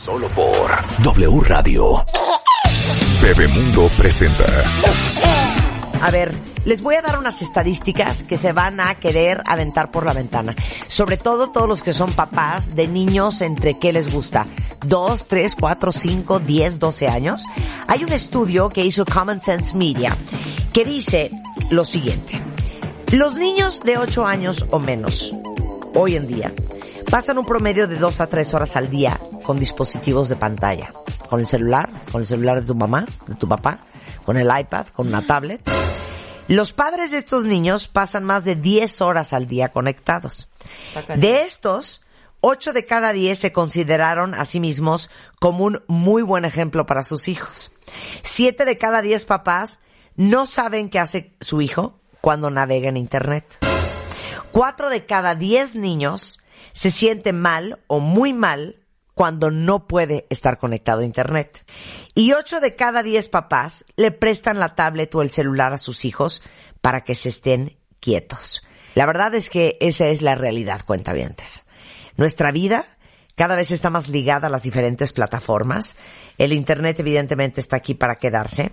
Solo por W Radio. Bebemundo presenta. A ver, les voy a dar unas estadísticas que se van a querer aventar por la ventana. Sobre todo todos los que son papás de niños entre qué les gusta. Dos, tres, cuatro, cinco, diez, doce años. Hay un estudio que hizo Common Sense Media que dice lo siguiente. Los niños de ocho años o menos, hoy en día, pasan un promedio de dos a tres horas al día con dispositivos de pantalla. Con el celular, con el celular de tu mamá, de tu papá, con el iPad, con una tablet. Los padres de estos niños pasan más de 10 horas al día conectados. De estos, 8 de cada 10 se consideraron a sí mismos como un muy buen ejemplo para sus hijos. 7 de cada 10 papás no saben qué hace su hijo cuando navega en Internet. 4 de cada 10 niños se sienten mal o muy mal cuando no puede estar conectado a Internet. Y 8 de cada 10 papás le prestan la tablet o el celular a sus hijos para que se estén quietos. La verdad es que esa es la realidad, cuentavientes. Nuestra vida cada vez está más ligada a las diferentes plataformas. El Internet evidentemente está aquí para quedarse.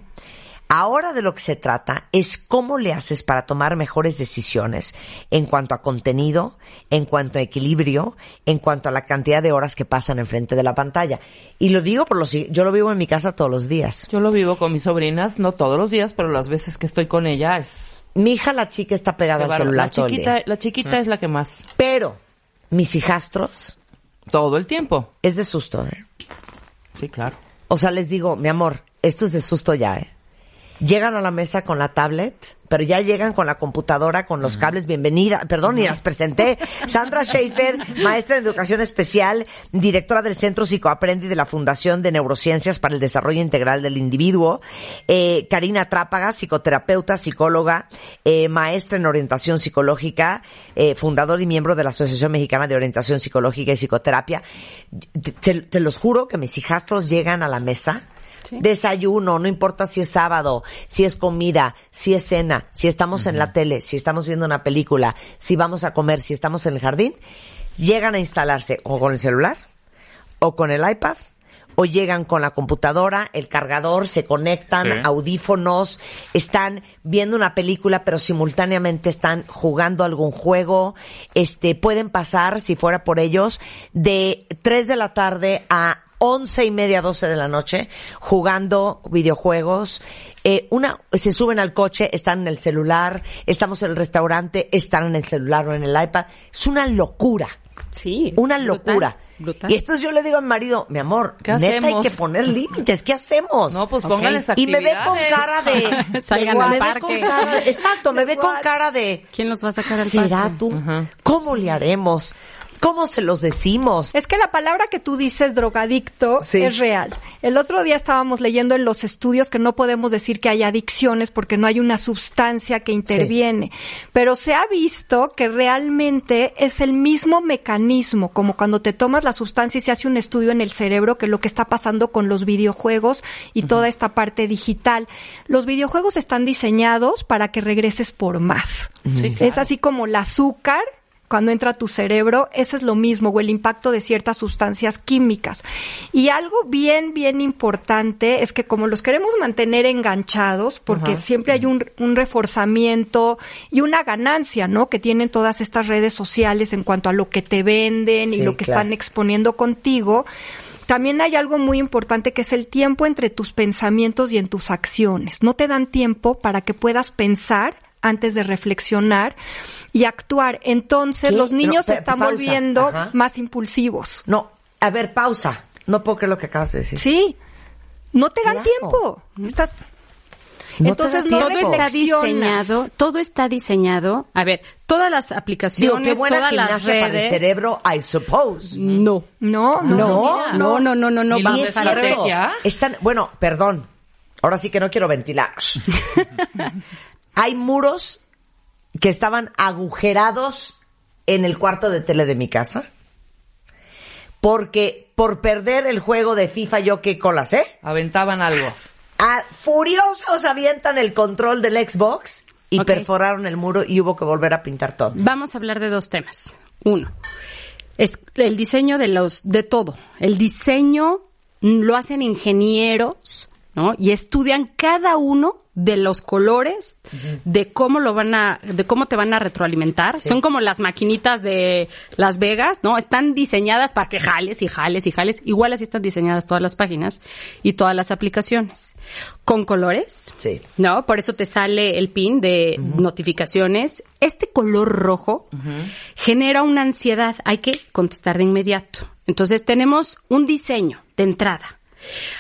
Ahora de lo que se trata es cómo le haces para tomar mejores decisiones en cuanto a contenido, en cuanto a equilibrio, en cuanto a la cantidad de horas que pasan enfrente de la pantalla. Y lo digo por los, yo lo vivo en mi casa todos los días. Yo lo vivo con mis sobrinas, no todos los días, pero las veces que estoy con ella es... Mi hija, la chica, está pegada al celular la todo el chiquita, día. la chiquita es la que más. Pero mis hijastros Todo el tiempo. es de susto, ¿eh? Sí, claro. O sea, les digo, mi amor, esto es de susto ya, ¿eh? Llegan a la mesa con la tablet, pero ya llegan con la computadora, con los cables. Bienvenida, perdón, y las presenté. Sandra Schaefer, maestra en educación especial, directora del Centro Psicoaprendi de la Fundación de Neurociencias para el Desarrollo Integral del Individuo. Eh, Karina Trápaga, psicoterapeuta, psicóloga, eh, maestra en orientación psicológica, eh, fundador y miembro de la Asociación Mexicana de Orientación Psicológica y Psicoterapia. Te, te- te los juro que mis hijastros llegan a la mesa Desayuno, no importa si es sábado, si es comida, si es cena, si estamos en la tele, si estamos viendo una película, si vamos a comer, si estamos en el jardín, llegan a instalarse o con el celular o con el iPad o llegan con la computadora, el cargador, se conectan, Sí. audífonos, están viendo una película, pero simultáneamente están jugando algún juego. Este, pueden pasar, si fuera por ellos, de 3 de la tarde a once y media, 12 de la noche, jugando videojuegos. Eh, una, se suben al coche, están en el celular, estamos en el restaurante, están en el celular o en el iPad. Es una locura. Sí. Una locura. brutal. Y entonces yo le digo a mi marido, mi amor, ¿Qué neta hay que poner límites, ¿qué hacemos? No, pues Ok. póngales y me ve con cara de... Salgan al parque. cara- exacto, me ve con cara de... ¿Quién los va a sacar al ¿Será parque? tú? ¿Cómo le haremos? ¿Cómo se los decimos? Es que la palabra que tú dices, drogadicto, Sí. es real. El otro día estábamos leyendo en los estudios que no podemos decir que hay adicciones porque no hay una sustancia que interviene. Pero se ha visto que realmente es el mismo mecanismo, como cuando te tomas la sustancia y se hace un estudio en el cerebro, que lo que está pasando con los videojuegos y toda esta parte digital. Los videojuegos están diseñados para que regreses por más. Sí, Es así como el azúcar cuando entra a tu cerebro, ese es lo mismo, o el impacto de ciertas sustancias químicas. Y algo bien, bien importante es que como los queremos mantener enganchados, porque Ajá. siempre hay un, un reforzamiento y una ganancia, ¿no? Que tienen todas estas redes sociales en cuanto a lo que te venden y lo que claro. están exponiendo contigo. También hay algo muy importante que es el tiempo entre tus pensamientos y en tus acciones. No te dan tiempo para que puedas pensar antes de reflexionar y actuar. Entonces ¿Qué? los niños No, se están pausa. volviendo Ajá. más impulsivos. No, a ver, pausa. No puedo creer lo que acabas de decir. Sí. No te dan Claro. tiempo. Estás No Entonces no Todo está diseñado, todo está diseñado. A ver, todas las Digo, aplicaciones, qué buena todas las gimnasia para el redes. cerebro, I suppose. No. No, no, No, No, no, no, no, no. Los es. Están, bueno, perdón. Ahora sí que no quiero ventilar. Hay muros que estaban agujerados en el cuarto de tele de mi casa. Porque por perder el juego de FIFA yo qué colas, ¿eh? Aventaban algo. Ah, furiosos avientan el control del Xbox y perforaron el muro y hubo que volver a pintar todo. Vamos a hablar de dos temas. Uno, Es el diseño de los, de todo. El diseño lo hacen ingenieros, ¿no? Y estudian cada uno de los colores, de cómo lo van a, de cómo te van a retroalimentar. Son como las maquinitas de Las Vegas, ¿no? Están diseñadas para que jales y jales y jales. Igual así están diseñadas todas las páginas y todas las aplicaciones. Con colores. Sí. ¿No? Por eso te sale el pin de notificaciones. Este color rojo genera una ansiedad. Hay que contestar de inmediato. Entonces tenemos un diseño de entrada.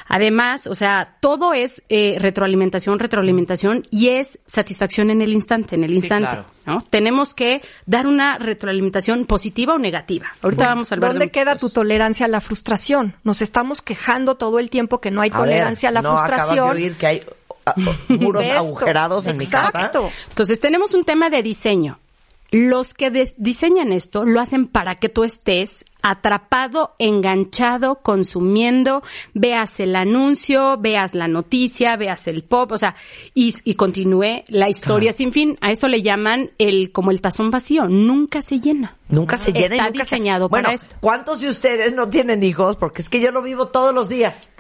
Además, o sea, todo es eh, retroalimentación, retroalimentación y es satisfacción en el instante, en el instante, claro. ¿no? Tenemos que dar una retroalimentación positiva o negativa. Ahorita vamos a hablar ¿Dónde de queda tu tolerancia a la frustración? Nos estamos quejando todo el tiempo que no hay A ver, tolerancia a la no acabas de frustración. oír que hay ah, muros Esto. agujerados en mi casa. Entonces tenemos un tema de diseño. Los que diseñan esto lo hacen para que tú estés atrapado, enganchado, consumiendo, veas el anuncio, veas la noticia, veas el pop, o sea, y, y continúe la historia sin fin. A esto le llaman el como el tazón vacío, nunca se llena. Nunca se llena y Está se- diseñado bueno, para esto. ¿Cuántos de ustedes no tienen hijos? Porque es que yo lo vivo todos los días.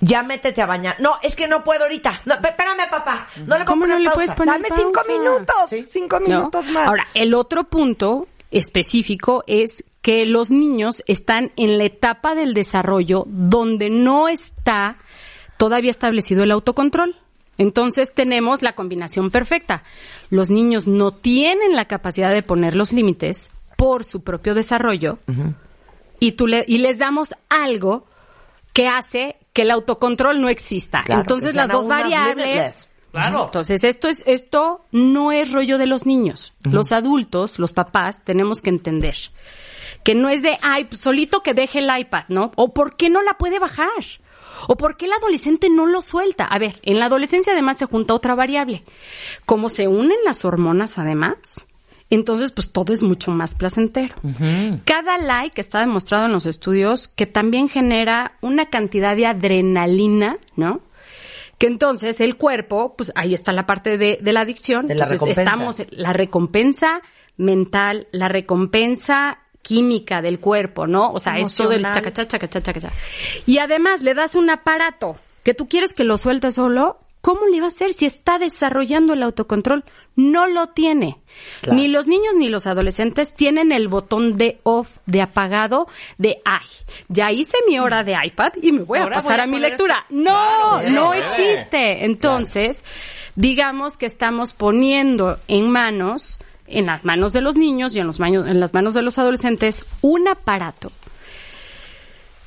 Ya métete a bañar. No, es que no puedo ahorita. No, espérame, papá. No le ¿Cómo no le pausa. puedes poner Dame cinco pausa? minutos, Sí. cinco ¿no? minutos más. Ahora, el otro punto específico es que los niños están en la etapa del desarrollo donde no está todavía establecido el autocontrol. Entonces tenemos la combinación perfecta. Los niños no tienen la capacidad de poner los límites por su propio desarrollo y, tú le- y les damos algo que hace que el autocontrol no exista. Claro, Entonces las dos variables. Claro. entonces, esto es, esto no es rollo de los niños. Los adultos, los papás, tenemos que entender que no es de, ay, pues, solito que deje el iPad, ¿no? O por qué no la puede bajar. O por qué el adolescente no lo suelta. A ver, en la adolescencia además se junta otra variable. Como se unen las hormonas además, entonces pues todo es mucho más placentero. Cada like está demostrado en los estudios que también genera una cantidad de adrenalina, ¿no? que entonces el cuerpo, pues ahí está la parte de, de la adicción. De la entonces recompensa. estamos en la recompensa mental, la recompensa química del cuerpo, ¿no? O sea, esto del Emocional. chacacha, chacacha, chacacha. Y además le das un aparato que tú quieres que lo suelte solo, ¿cómo le va a hacer si está desarrollando el autocontrol? No lo tiene. Claro. Ni los niños ni los adolescentes tienen el botón de off, de apagado, de ay, ya hice mi hora de iPad y me voy a pasar voy a a mi lectura. No, Claro, no existe. Entonces, digamos que estamos poniendo en manos, en las manos de los niños y en, los manos, en las manos de los adolescentes, un aparato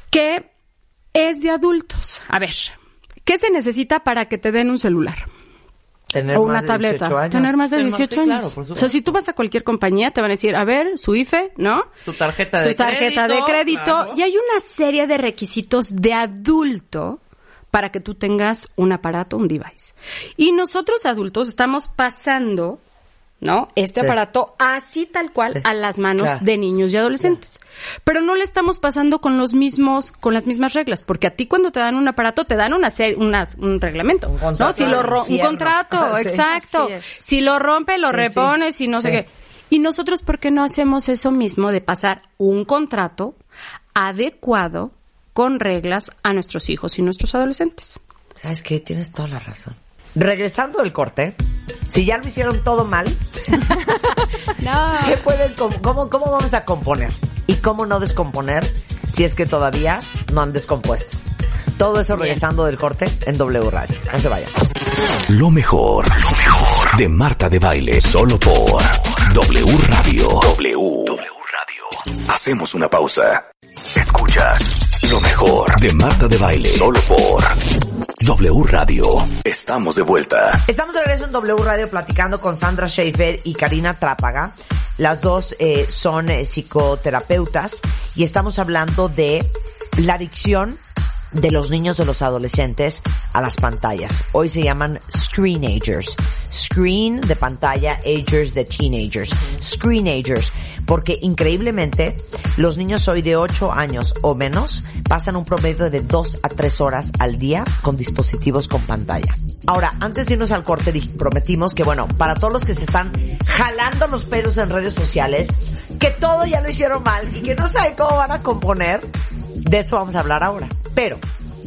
que es de adultos. A ver, ¿qué se necesita para que te den un celular? Tener o más una de tableta. 18 años. Tener más de Tener más, 18 sí, claro, años. por o sea, si tú vas a cualquier compañía, te van a decir, a ver, su IFE, ¿no? Su tarjeta su de tarjeta crédito. de crédito. claro. Y hay una serie de requisitos de adulto para que tú tengas un aparato, un device. Y nosotros adultos estamos pasando, ¿no? Este Sí. aparato así tal cual Sí. a las manos Claro. de niños y adolescentes. Pero no le estamos pasando con los mismos, con las mismas reglas, porque a ti cuando te dan un aparato te dan una serie, unas, un reglamento, Un contrato ¿no? Si lo ro- un contrato, Sí. exacto. Si lo rompe, lo repones y no sé qué. Y nosotros, ¿por qué no hacemos eso mismo de pasar un contrato adecuado con reglas a nuestros hijos y nuestros adolescentes? ¿Sabes qué? Tienes toda la razón. Regresando del corte, si ya lo hicieron todo mal, ¿qué pueden, cómo, ¿cómo vamos a componer? ¿Y cómo no descomponer si es que todavía no han descompuesto? Todo eso regresando del corte en W Radio. No se vayan. Lo mejor, lo mejor de Marta de Baile, solo por W Radio. W. Radio. Hacemos una pausa. Escuchas lo mejor de Marta de Baile, solo por W Radio. Estamos de vuelta. Estamos de regreso en W Radio platicando con Sandra Schaefer y Karina Trápaga. Las dos eh, son eh, psicoterapeutas y estamos hablando de la adicción de los niños de los adolescentes a las pantallas. Hoy se llaman screenagers. Screen de pantalla, agers de teenagers. Screenagers. Porque increíblemente los niños hoy de 8 años o menos pasan un promedio de 2 a 3 horas al día con dispositivos con pantalla. Ahora, antes de irnos al corte, prometimos que bueno, para todos los que se están jalando los pelos en redes sociales, que todo ya lo hicieron mal y que no saben cómo van a componer, de eso vamos a hablar ahora. Pero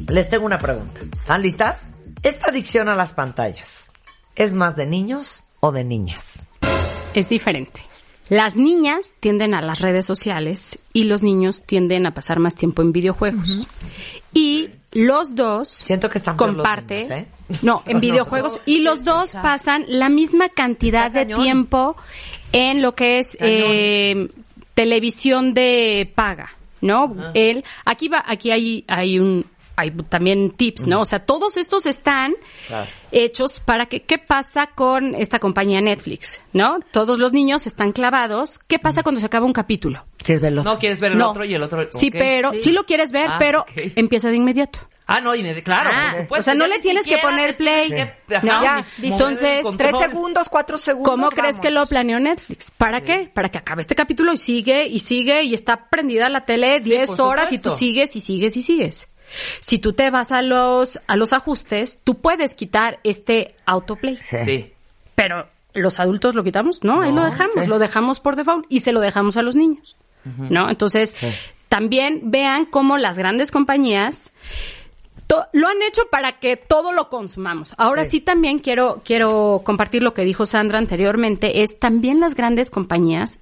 les tengo una pregunta. ¿Están listas? Esta adicción a las pantallas, ¿es más de niños o de niñas? Es diferente. Las niñas tienden a las redes sociales y los niños tienden a pasar más tiempo en videojuegos. Y los dos Siento que están comparte niños, ¿eh? no en videojuegos y los dos pasan la misma cantidad de cañón. tiempo en lo que es eh, televisión de paga no el aquí va aquí hay hay un hay también tips, ¿no? O sea, todos estos están hechos para que, ¿qué pasa con esta compañía Netflix? ¿No? Todos los niños están clavados. ¿Qué pasa cuando se acaba un capítulo? ¿Quieres verlo? No quieres ver el No. otro y el otro. Sí, pero sí. lo quieres ver, Ah, pero empieza de inmediato. Ah, no, y me, claro, Ah, por supuesto. o sea, no le tienes que poner play. que- ajá, No, ya, Entonces. Tres segundos, cuatro segundos. ¿Cómo crees que lo planeó Netflix? ¿Para qué? Para que acabe este capítulo y sigue y sigue y está prendida la tele Sí, 10 por horas y tú sigues y sigues y sigues. Si tú te vas a los a los ajustes, tú puedes quitar este autoplay. Sí. Sí. Pero los adultos lo quitamos, no, ahí lo No, dejamos, sí. lo dejamos por default y se lo dejamos a los niños, ¿no? Entonces, también vean cómo las grandes compañías to- lo han hecho para que todo lo consumamos. Ahora Sí. sí. también quiero quiero compartir lo que dijo Sandra anteriormente, es también las grandes compañías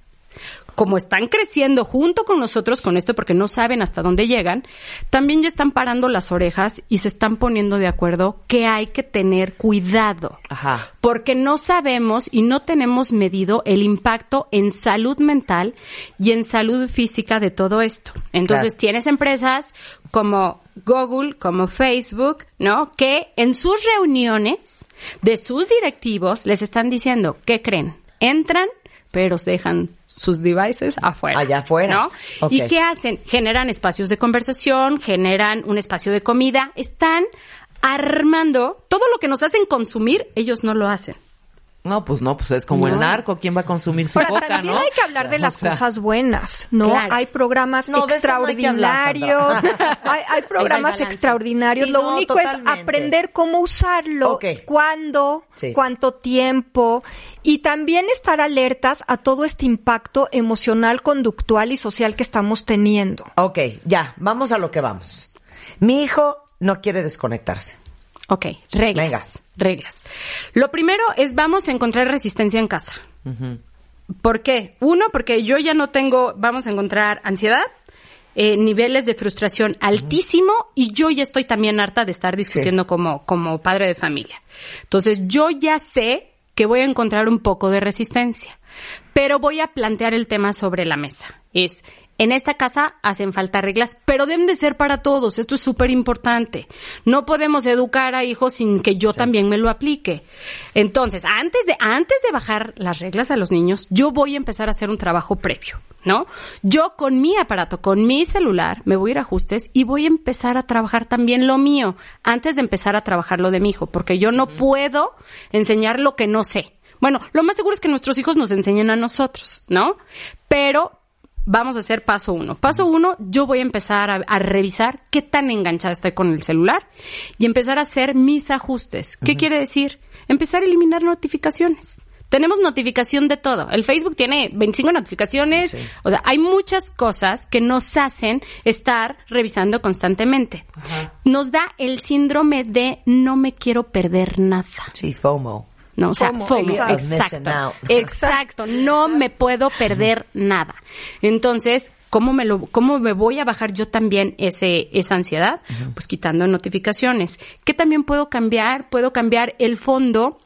como están creciendo junto con nosotros con esto porque no saben hasta dónde llegan, también ya están parando las orejas y se están poniendo de acuerdo que hay que tener cuidado Ajá. porque no sabemos y no tenemos medido el impacto en salud mental y en salud física de todo esto. Entonces Claro. tienes empresas como Google, como Facebook, ¿no? Que en sus reuniones de sus directivos les están diciendo, ¿qué creen? Entran, pero se dejan sus devices afuera. Allá afuera. ¿no? ¿Y qué hacen? Generan espacios de conversación, generan un espacio de comida, están armando todo lo que nos hacen consumir, ellos no lo hacen. No, pues no, pues es como el narco. ¿Quién va a consumir su coca, también no? hay que hablar de O las sea, cosas buenas, ¿no? Claro. Hay programas No, de esto no hay que hablar, extraordinarios. Hay, hay programas extraordinarios. Sí, Lo no, único totalmente. es aprender cómo usarlo, cuándo, Sí. cuánto tiempo y también estar alertas a todo este impacto emocional, conductual y social que estamos teniendo. Ok, ya, vamos a lo que vamos. Mi hijo no quiere desconectarse. Ok, reglas. Venga. Reglas. Lo primero es vamos a encontrar resistencia en casa. ¿Por qué? Uno, porque yo ya no tengo, vamos a encontrar ansiedad, eh, niveles de frustración altísimo y yo ya estoy también harta de estar discutiendo como, como padre de familia. Entonces yo ya sé que voy a encontrar un poco de resistencia, pero voy a plantear el tema sobre la mesa. Es, en esta casa hacen falta reglas, pero deben de ser para todos. Esto es súper importante. No podemos educar a hijos sin que yo también me lo aplique. Entonces, antes de, antes de bajar las reglas a los niños, yo voy a empezar a hacer un trabajo previo, ¿no? Yo con mi aparato, con mi celular, me voy a ir a ajustes y voy a empezar a trabajar también lo mío antes de empezar a trabajar lo de mi hijo, porque yo no puedo enseñar lo que no sé. Bueno, lo más seguro es que nuestros hijos nos enseñen a nosotros, ¿no? Pero vamos a hacer paso uno. Paso uno, yo voy a empezar a, a revisar qué tan enganchada estoy con el celular y empezar a hacer mis ajustes. ¿Qué quiere decir? Empezar a eliminar notificaciones. Tenemos notificación de todo. El Facebook tiene 25 notificaciones. O sea, hay muchas cosas que nos hacen estar revisando constantemente. Nos da el síndrome de no me quiero perder nada. Sí, FOMO. No, o sea, FOMO, FOMO, exacto. Exacto, no me puedo perder nada. Entonces, ¿cómo me lo cómo me voy a bajar yo también ese esa ansiedad? Pues quitando notificaciones. ¿Qué también puedo cambiar? Puedo cambiar el fondo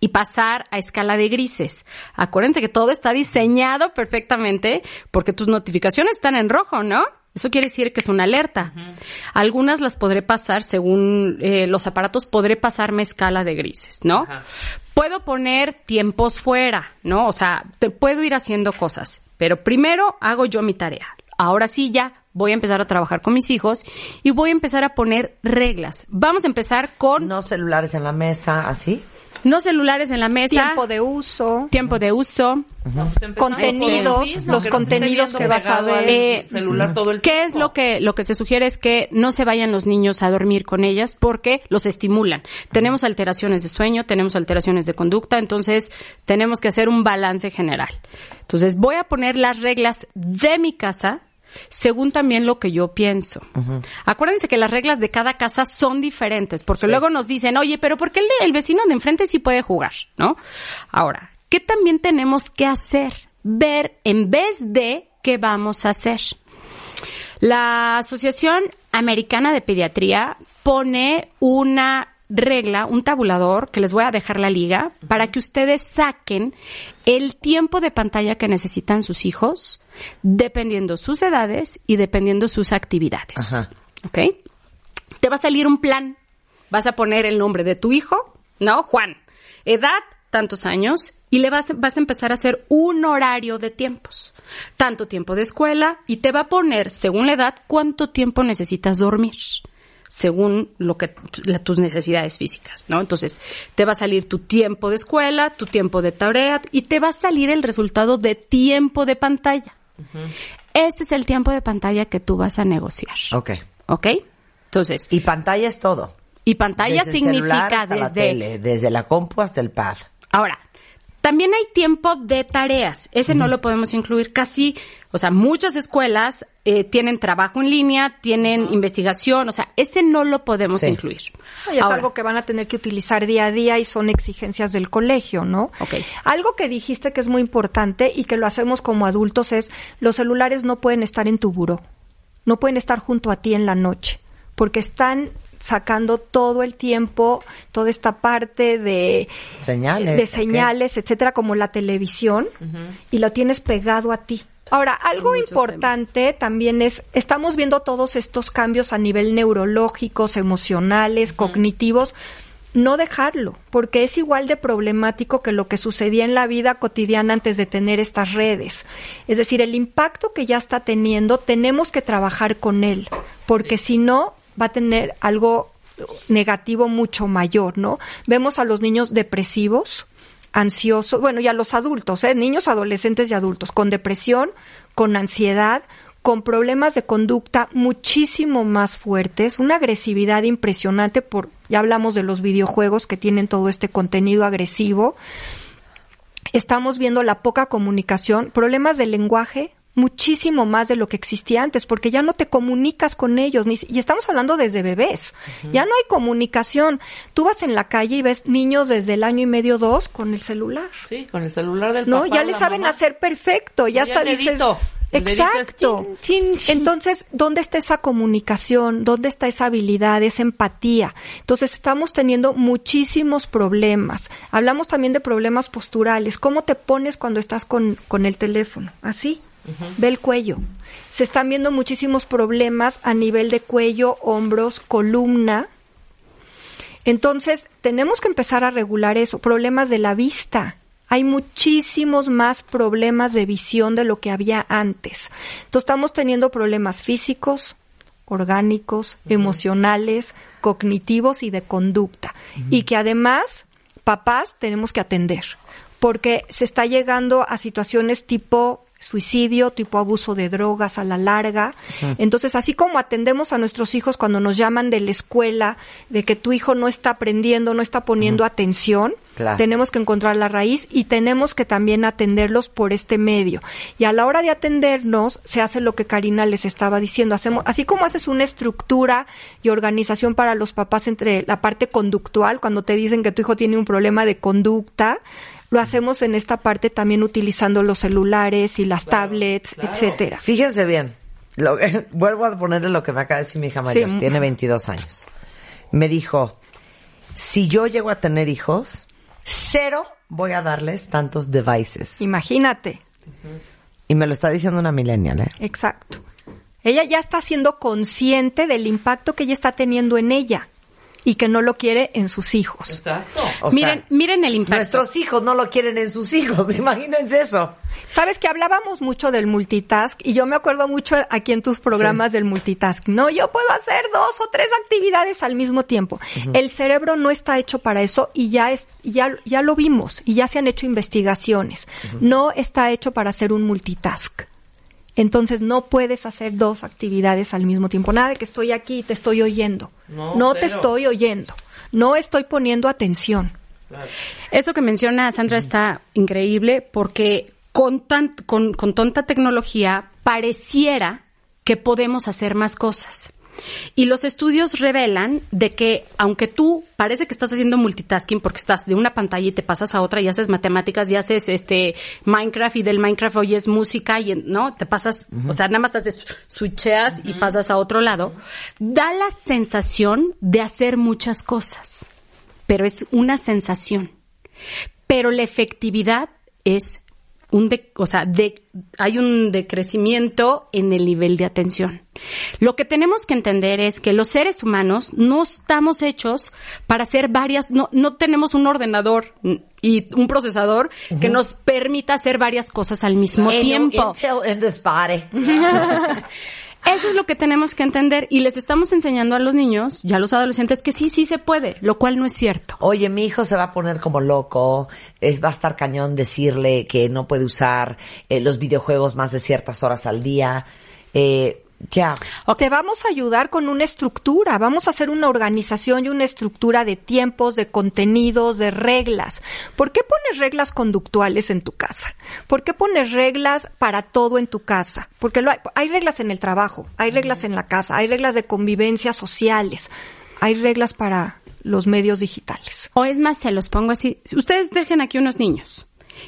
y pasar a escala de grises. Acuérdense que todo está diseñado perfectamente porque tus notificaciones están en rojo, ¿no? Eso quiere decir que es una alerta. Algunas las podré pasar, según eh, los aparatos, podré pasarme escala de grises, ¿no? Ajá. Puedo poner tiempos fuera, ¿no? O sea, te puedo ir haciendo cosas, pero primero hago yo mi tarea. Ahora sí ya voy a empezar a trabajar con mis hijos y voy a empezar a poner reglas. Vamos a empezar con No celulares en la mesa, ¿así? No celulares en la mesa. Tiempo de uso. Tiempo de uso. Empezando Contenidos, mismo, los que contenidos que vas a ver. Eh, celular todo el ¿Qué es lo que, lo que se sugiere? Es que no se vayan los niños a dormir con ellas porque los estimulan. Tenemos alteraciones de sueño, tenemos alteraciones de conducta, entonces tenemos que hacer un balance general. Entonces voy a poner las reglas de mi casa según también lo que yo pienso. Acuérdense que las reglas de cada casa son diferentes, porque luego nos dicen, oye, pero ¿por qué el, de- el vecino de enfrente sí puede jugar? ¿No? Ahora, ¿qué también tenemos que hacer? Ver en vez de qué vamos a hacer. La Asociación Americana de Pediatría pone una regla, un tabulador, que les voy a dejar la liga, para que ustedes saquen el tiempo de pantalla que necesitan sus hijos, dependiendo sus edades y dependiendo sus actividades. Ajá. ¿Ok? Te va a salir un plan. Vas a poner el nombre de tu hijo, ¿no? Juan. Edad, tantos años, y le vas, vas a empezar a hacer un horario de tiempos. Tanto tiempo de escuela, y te va a poner, según la edad, cuánto tiempo necesitas dormir según lo que la- tus necesidades físicas, ¿no? Entonces, te va a salir tu tiempo de escuela, tu tiempo de tarea y te va a salir el resultado de tiempo de pantalla. Este es el tiempo de pantalla que tú vas a negociar. Ok. ¿Ok? Entonces, Y pantalla es todo. y pantalla Desde significa hasta la desde tele, desde la compu hasta el pad. Ahora, también hay tiempo de tareas. Ese no lo podemos incluir casi, o sea, muchas escuelas eh, tienen trabajo en línea, tienen investigación, o sea, ese no lo podemos Sí. incluir. Y es Ahora, algo que van a tener que utilizar día a día y son exigencias del colegio, ¿no? Ok. Algo que dijiste que es muy importante y que lo hacemos como adultos es los celulares no pueden estar en tu buró, no pueden estar junto a ti en la noche, porque están sacando todo el tiempo toda esta parte de Señales. de señales, etcétera, como la televisión, y lo tienes pegado a ti. Ahora, algo importante también es, estamos viendo todos estos cambios a nivel neurológicos, emocionales, cognitivos, no dejarlo, porque es igual de problemático que lo que sucedía en la vida cotidiana antes de tener estas redes. Es decir, el impacto que ya está teniendo, tenemos que trabajar con él, porque si no, va a tener algo negativo mucho mayor, ¿no? Vemos a los niños depresivos, ansiosos, bueno, y a los adultos, ¿eh? niños, adolescentes y adultos, con depresión, con ansiedad, con problemas de conducta muchísimo más fuertes, una agresividad impresionante por, ya hablamos de los videojuegos que tienen todo este contenido agresivo. Estamos viendo la poca comunicación, problemas de lenguaje, muchísimo más de lo que existía antes, porque ya no te comunicas con ellos, ni, y estamos hablando desde bebés, ya no hay comunicación. Tú vas en la calle y ves niños desde el año y medio, dos, con el celular. Sí, con el celular del No, papá ya le saben mamá. hacer perfecto, ya hasta el dices, exacto. chin, chin, chin. Entonces, ¿dónde está esa comunicación? ¿Dónde está esa habilidad, esa empatía? Entonces, estamos teniendo muchísimos problemas. Hablamos también de problemas posturales. ¿Cómo te pones cuando estás con, con el teléfono? Así. Ve el cuello. Se están viendo muchísimos problemas a nivel de cuello, hombros, columna. Entonces, tenemos que empezar a regular eso. Problemas de la vista. Hay muchísimos más problemas de visión de lo que había antes. Entonces, estamos teniendo problemas físicos, orgánicos, emocionales, cognitivos y de conducta. Y que además, papás, tenemos que atender. Porque se está llegando a situaciones tipo suicidio, tipo abuso de drogas a la larga. Entonces, así como atendemos a nuestros hijos cuando nos llaman de la escuela, de que tu hijo no está aprendiendo, no está poniendo atención, Claro. tenemos que encontrar la raíz y tenemos que también atenderlos por este medio. Y a la hora de atendernos, se hace lo que Karina les estaba diciendo. Hacemos, así como haces una estructura y organización para los papás entre la parte conductual, cuando te dicen que tu hijo tiene un problema de conducta, lo hacemos en esta parte también utilizando los celulares y las tablets, etcétera. Fíjense bien. Lo- vuelvo a ponerle lo que me acaba de decir mi hija mayor. Sí. Tiene 22 años. Me dijo, si yo llego a tener hijos, cero voy a darles tantos devices. Imagínate. Y me lo está diciendo una millennial, ¿eh? Exacto. Ella ya está siendo consciente del impacto que ella está teniendo en ella y que no lo quiere en sus hijos. Exacto. O miren, sea, miren el impacto. Nuestros hijos no lo quieren en sus hijos, imagínense eso. Sabes que hablábamos mucho del multitask y yo me acuerdo mucho aquí en tus programas del multitask. No, yo puedo hacer dos o tres actividades al mismo tiempo. El cerebro no está hecho para eso y ya es, ya, ya lo vimos y ya se han hecho investigaciones. No está hecho para hacer un multitask. Entonces no puedes hacer dos actividades al mismo tiempo. Nada de que estoy aquí y te estoy oyendo. No, te estoy oyendo. No estoy poniendo atención. Eso que menciona Sandra está increíble porque con, tan, con, con tanta tecnología pareciera que podemos hacer más cosas. Y los estudios revelan de que aunque tú parece que estás haciendo multitasking porque estás de una pantalla y te pasas a otra y haces matemáticas y haces este Minecraft y del Minecraft oyes música y no te pasas, o sea, nada más haces switcheas y pasas a otro lado, da la sensación de hacer muchas cosas, pero es una sensación. Pero la efectividad es un de, o sea, de, hay un decrecimiento en el nivel de atención. Lo que tenemos que entender es que los seres humanos no estamos hechos para hacer varias, no, no tenemos un ordenador y un procesador que nos permita hacer varias cosas al mismo tiempo. Eso es lo que tenemos que entender y les estamos enseñando a los niños y a los adolescentes que sí, sí se puede, lo cual no es cierto. Oye, mi hijo se va a poner como loco, es, va a estar cañón decirle que no puede usar eh, los videojuegos más de ciertas horas al día. Eh, ya. O te vamos a ayudar con una estructura, vamos a hacer una organización y una estructura de tiempos, de contenidos, de reglas. ¿Por qué pones reglas conductuales en tu casa? ¿Por qué pones reglas para todo en tu casa? Porque hay, hay reglas en el trabajo, hay reglas en la casa, hay reglas de convivencia sociales, hay reglas para los medios digitales. O es más, se los pongo así. Ustedes dejen aquí unos niños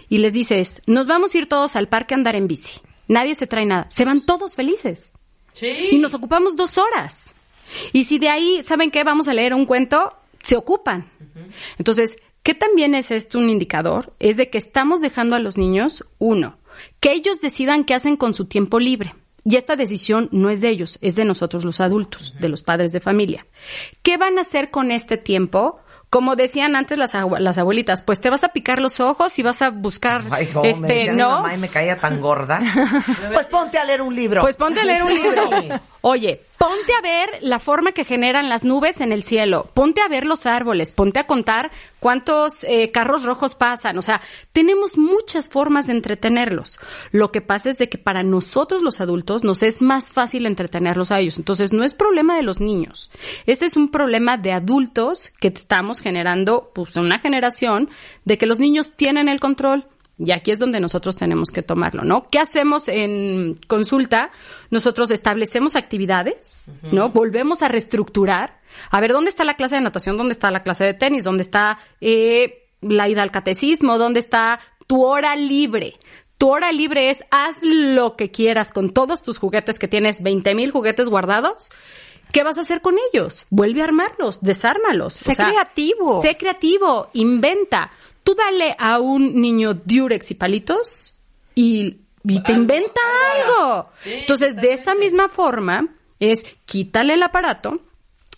y les dices, nos vamos a ir todos al parque a andar en bici. Nadie se trae nada. Se van todos felices. Y nos ocupamos dos horas. Y si de ahí, ¿saben qué? Vamos a leer un cuento, se ocupan. Entonces, ¿qué también es esto un indicador? Es de que estamos dejando a los niños, uno, que ellos decidan qué hacen con su tiempo libre. Y esta decisión no es de ellos, es de nosotros los adultos, de los padres de familia. ¿Qué van a hacer con este tiempo? Como decían antes las, las abuelitas, pues te vas a picar los ojos y vas a buscar este, ¿no? me caía tan gorda. pues ponte a leer un libro. Pues ponte a leer un libro. Oye, ponte a ver la forma que generan las nubes en el cielo, ponte a ver los árboles, ponte a contar cuántos eh, carros rojos pasan, o sea, tenemos muchas formas de entretenerlos. Lo que pasa es de que para nosotros los adultos nos es más fácil entretenerlos a ellos, entonces no es problema de los niños, ese es un problema de adultos que estamos generando, pues una generación de que los niños tienen el control y aquí es donde nosotros tenemos que tomarlo, ¿no? ¿Qué hacemos en consulta? Nosotros establecemos actividades, ¿no? Volvemos a reestructurar. A ver, ¿dónde está la clase de natación? ¿Dónde está la clase de tenis? ¿Dónde está eh, la ida al catecismo? ¿Dónde está tu hora libre? Tu hora libre es haz lo que quieras con todos tus juguetes que tienes 20 mil juguetes guardados. ¿Qué vas a hacer con ellos? Vuelve a armarlos, desármalos. Sé creativo. Sé creativo, inventa tú dale a un niño diurex y palitos y, te inventa algo. Entonces, de esa misma forma, es quítale el aparato,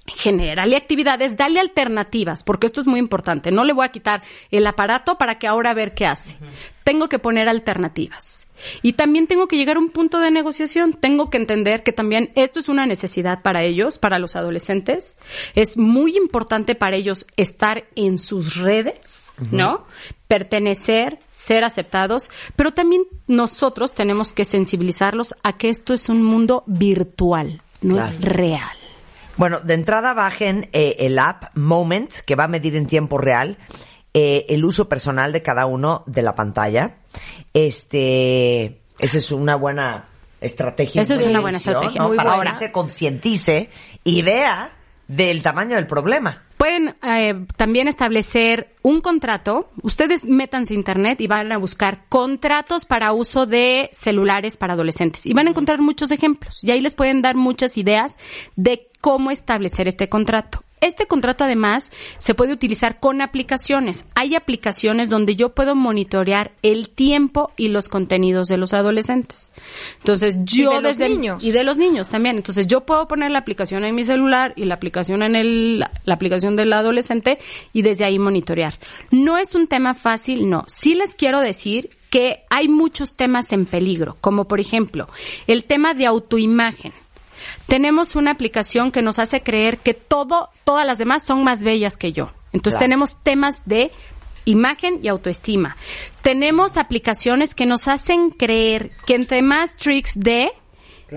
generale actividades, dale alternativas, porque esto es muy importante. No le voy a quitar el aparato para que ahora a ver qué hace. Tengo que poner alternativas. Y también tengo que llegar a un punto de negociación. Tengo que entender que también esto es una necesidad para ellos, para los adolescentes. Es muy importante para ellos estar en sus redes ¿no? Pertenecer, ser aceptados, pero también nosotros tenemos que sensibilizarlos a que esto es un mundo virtual, no es real. Bueno, de entrada bajen eh, el app Moment, que va a medir en tiempo real eh, el uso personal de cada uno de la pantalla. Este, esa es una buena estrategia. Esa es una buena estrategia. Para que se concientice y vea del tamaño del problema. Pueden eh, también establecer un contrato. Ustedes métanse a internet y van a buscar contratos para uso de celulares para adolescentes. Y van a encontrar muchos ejemplos. Y ahí les pueden dar muchas ideas de cómo establecer este contrato. Este contrato además se puede utilizar con aplicaciones. Hay aplicaciones donde yo puedo monitorear el tiempo y los contenidos de los adolescentes. Entonces yo de los desde niños. y de los niños también. Entonces yo puedo poner la aplicación en mi celular y la aplicación en el la, la aplicación del adolescente y desde ahí monitorear. No es un tema fácil, no. Sí les quiero decir que hay muchos temas en peligro, como por ejemplo, el tema de autoimagen. Tenemos una aplicación que nos hace creer que todo, todas las demás son más bellas que yo. Entonces Claro. tenemos temas de imagen y autoestima. Tenemos aplicaciones que nos hacen creer que entre más tricks de,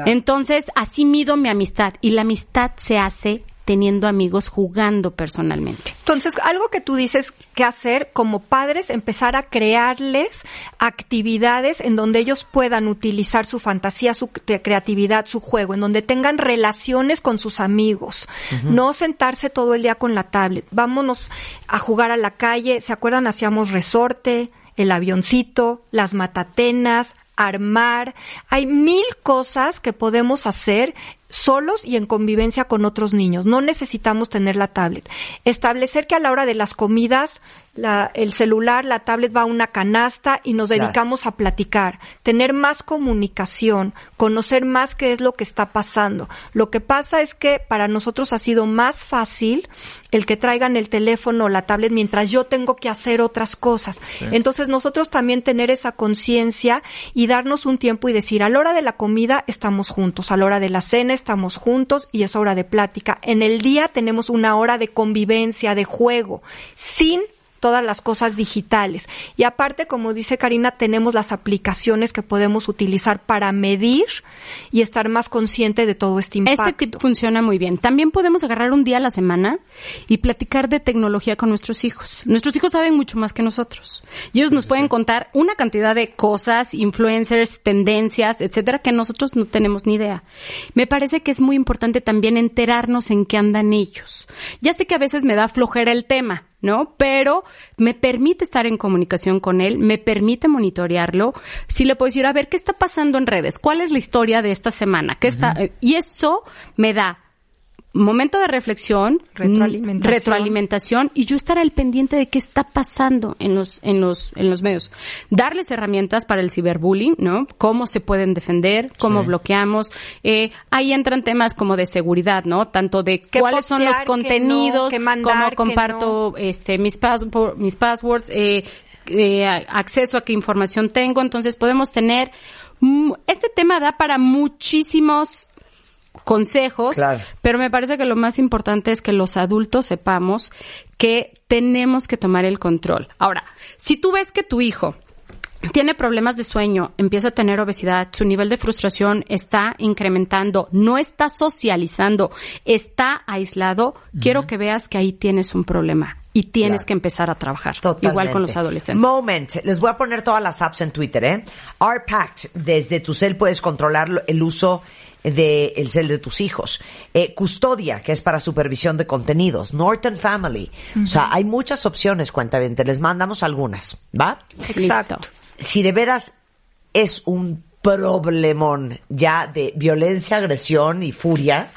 entonces así mido mi amistad. Y la amistad se hace teniendo amigos jugando personalmente. Entonces, algo que tú dices que hacer como padres, empezar a crearles actividades en donde ellos puedan utilizar su fantasía, su cre- creatividad, su juego, en donde tengan relaciones con sus amigos. No sentarse todo el día con la tablet. Vámonos a jugar a la calle. ¿Se acuerdan? Hacíamos resorte, el avioncito, las matatenas, armar. Hay mil cosas que podemos hacer solos y en convivencia con otros niños. No necesitamos tener la tablet. Establecer que a la hora de las comidas la- el celular, la tablet va a una canasta y nos Claro. dedicamos a platicar, tener más comunicación, conocer más qué es lo que está pasando. Lo que pasa es que para nosotros ha sido más fácil el que traigan el teléfono o la tablet mientras yo tengo que hacer otras cosas. Entonces nosotros también tener esa conciencia y darnos un tiempo y decir, a la hora de la comida estamos juntos, a la hora de la cena estamos juntos y es hora de plática. En el día tenemos una hora de convivencia, de juego, sin todas las cosas digitales. Y aparte, como dice Karina, tenemos las aplicaciones que podemos utilizar para medir y estar más consciente de todo este impacto. Este tip funciona muy bien. También podemos agarrar un día a la semana y platicar de tecnología con nuestros hijos. Nuestros hijos saben mucho más que nosotros. Y ellos nos pueden contar una cantidad de cosas, influencers, tendencias, etcétera, que nosotros no tenemos ni idea. Me parece que es muy importante también enterarnos en qué andan ellos. Ya sé que a veces me da flojera el tema, ¿no? Pero me permite estar en comunicación con él, me permite monitorearlo. Si le puedo decir, a ver, ¿qué está pasando en redes? ¿Cuál es la historia de esta semana? ¿Qué está? Y eso me da momento de reflexión, Retroalimentación. retroalimentación y yo estar al pendiente de qué está pasando en los en los en los medios. Darles herramientas para el ciberbullying, ¿no? Cómo se pueden defender, cómo bloqueamos. Eh, ahí entran temas como de seguridad, ¿no? Tanto de cuáles son los no, contenidos, mandar, cómo comparto este mis mis passwords, eh, eh, acceso a qué información tengo. Entonces podemos tener mm, este tema da para muchísimos consejos, Claro. pero me parece que lo más importante es que los adultos sepamos que tenemos que tomar el control. Ahora, si tú ves que tu hijo tiene problemas de sueño, empieza a tener obesidad, su nivel de frustración está incrementando, no está socializando, está aislado, quiero que veas que ahí tienes un problema y tienes Claro. que empezar a trabajar. Totalmente. Igual con los adolescentes. Moment. Les voy a poner todas las apps en Twitter, ¿eh? RPact. Desde tu cel puedes controlar el uso del el cel de tus hijos. Eh, Custodia, que es para supervisión de contenidos. Norton Family. O sea, hay muchas opciones, cuenta bien. Les mandamos algunas, ¿va? Exacto. Si de veras es un problemón ya de violencia, agresión y furia,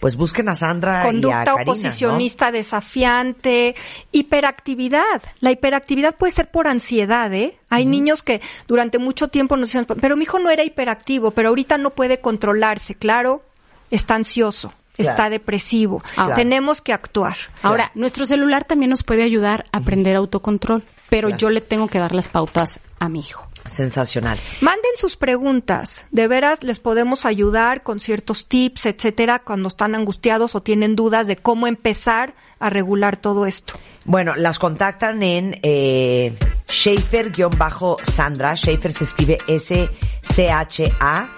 pues busquen a Sandra y a Conducta Karina, ¿no? oposicionista desafiante, hiperactividad. La hiperactividad puede ser por ansiedad, ¿eh? Hay niños que durante mucho tiempo nos decían, pero mi hijo no era hiperactivo, pero ahorita no puede controlarse. Claro, está ansioso, Claro. está depresivo. Claro. Tenemos que actuar. Ahora, nuestro celular también nos puede ayudar a aprender autocontrol, pero Claro. yo le tengo que dar las pautas a mi hijo. Sensacional. Manden sus preguntas. De veras les podemos ayudar con ciertos tips, etcétera, cuando están angustiados o tienen dudas de cómo empezar a regular todo esto. Bueno, las contactan en eh, Schaefer-Sandra. Schaefer se escribe S-C-H-A.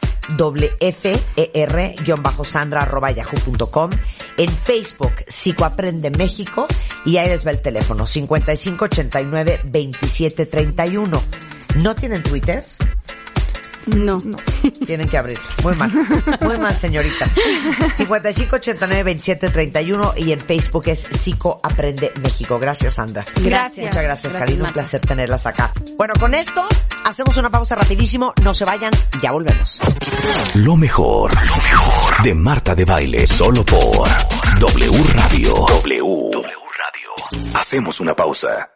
F-E-R-Sandra arroba yahoo.com en Facebook Psicoaprende México y ahí les va el teléfono 5589 2731 ¿No tienen Twitter? No. Tienen que abrir. Muy mal. Muy mal, señoritas. 5589-2731 y en Facebook es Psico Aprende México. Gracias, Sandra. Gracias. Muchas gracias, Karina. Un placer tenerlas acá. Bueno, con esto hacemos una pausa rapidísimo. No se vayan. Ya volvemos. Lo mejor, lo mejor de Marta de Baile, solo por W Radio. Radio. W. W Radio. Hacemos una pausa.